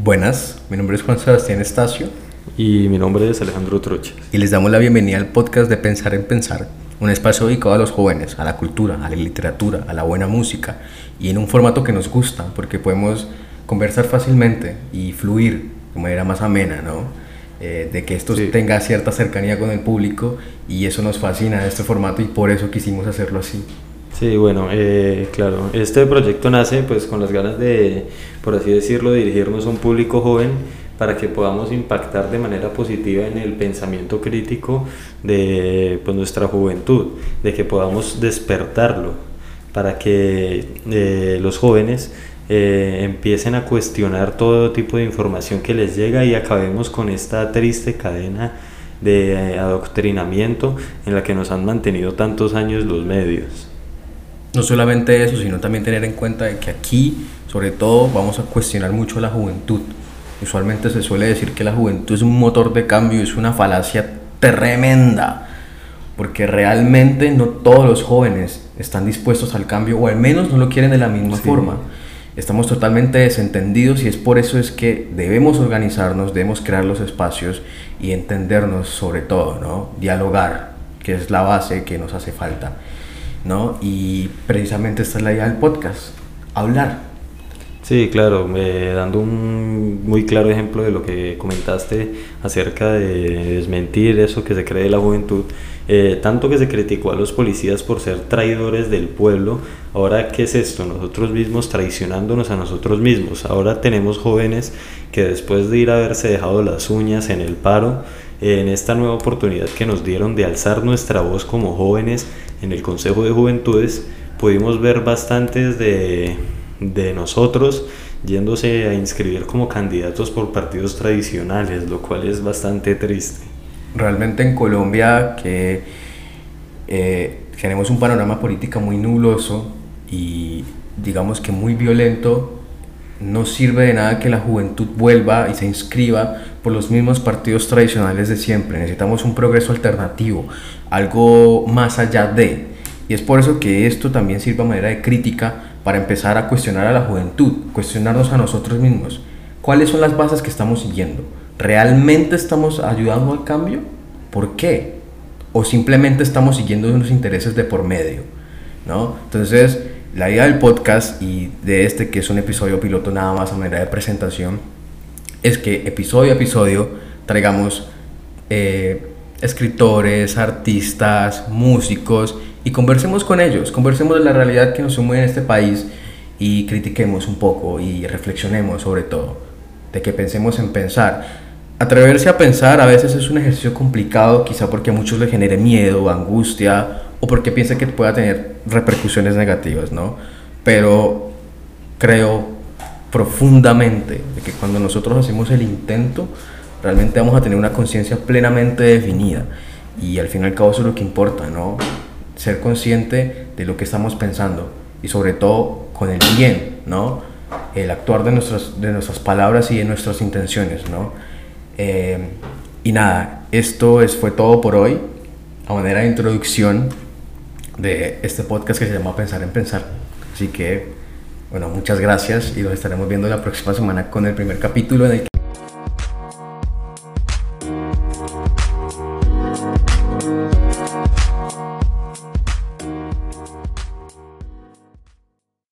Buenas, mi nombre es Juan Sebastián Estacio. Y mi nombre es Alejandro Troches. Y les damos la bienvenida al podcast de Pensar en Pensar, un espacio dedicado a los jóvenes, a la cultura, a la literatura, a la buena música, y en un formato que nos gusta, porque podemos conversar fácilmente y fluir de manera más amena, ¿no? Eh, de que esto tenga cierta cercanía con el público y eso nos fascina de este formato y por eso quisimos hacerlo así. Sí, bueno, eh, claro, este proyecto nace pues con las ganas de, por así decirlo, dirigirnos a un público joven para que podamos impactar de manera positiva en el pensamiento crítico de pues, nuestra juventud, de que podamos despertarlo, para que eh, los jóvenes eh, empiecen a cuestionar todo tipo de información que les llega y acabemos con esta triste cadena de adoctrinamiento en la que nos han mantenido tantos años los medios. No solamente eso, sino también tener en cuenta que aquí, sobre todo, vamos a cuestionar mucho la juventud. Usualmente se suele decir que la juventud es un motor de cambio, es una falacia tremenda, porque realmente no todos los jóvenes están dispuestos al cambio, o al menos no lo quieren de la misma forma. Estamos totalmente desentendidos y es por eso es que debemos organizarnos, debemos crear los espacios y entendernos sobre todo, ¿no? Dialogar, que es la base que nos hace falta. ¿No? Y precisamente esta es la idea del podcast, hablar. Sí, claro, dando un muy claro ejemplo de lo que comentaste acerca de desmentir eso que se cree de la juventud, eh, tanto que se criticó a los policías por ser traidores del pueblo, ahora ¿qué es esto? Nosotros mismos traicionándonos a nosotros mismos. Ahora tenemos jóvenes que después de ir a haberse dejado las uñas en el paro, en esta nueva oportunidad que nos dieron de alzar nuestra voz como jóvenes en el Consejo de Juventudes, pudimos ver bastantes de, de nosotros yéndose a inscribir como candidatos por partidos tradicionales, lo cual es bastante triste. Realmente en Colombia que eh, tenemos un panorama político muy nuloso y digamos que muy violento, no sirve de nada que la juventud vuelva y se inscriba por los mismos partidos tradicionales de siempre. Necesitamos un progreso alternativo, algo más allá de. Y es por eso que esto también sirve a manera de crítica para empezar a cuestionar a la juventud, cuestionarnos a nosotros mismos. ¿Cuáles son las bases que estamos siguiendo? ¿Realmente estamos ayudando al cambio? ¿Por qué? ¿O simplemente estamos siguiendo unos intereses de por medio? ¿no? Entonces, la idea del podcast y de este, que es un episodio piloto nada más a manera de presentación, es que episodio a episodio traigamos eh, escritores, artistas, músicos y conversemos con ellos, conversemos de la realidad que nos mueve en este país y critiquemos un poco y reflexionemos sobre todo, de que pensemos en pensar. Atreverse a pensar a veces es un ejercicio complicado, quizá porque a muchos les genere miedo, angustia o porque piensa que pueda tener repercusiones negativas, ¿no? Pero creo profundamente de que cuando nosotros hacemos el intento, realmente vamos a tener una conciencia plenamente definida. Y al fin y al cabo eso es lo que importa, ¿no? Ser consciente de lo que estamos pensando y sobre todo con el bien, ¿no? El actuar de nuestras, de nuestras palabras y de nuestras intenciones, ¿no? Eh, y nada, esto es, fue todo por hoy. A manera de introducción, de este podcast que se llama Pensar en Pensar. Así que, bueno, muchas gracias y nos estaremos viendo la próxima semana con el primer capítulo en el que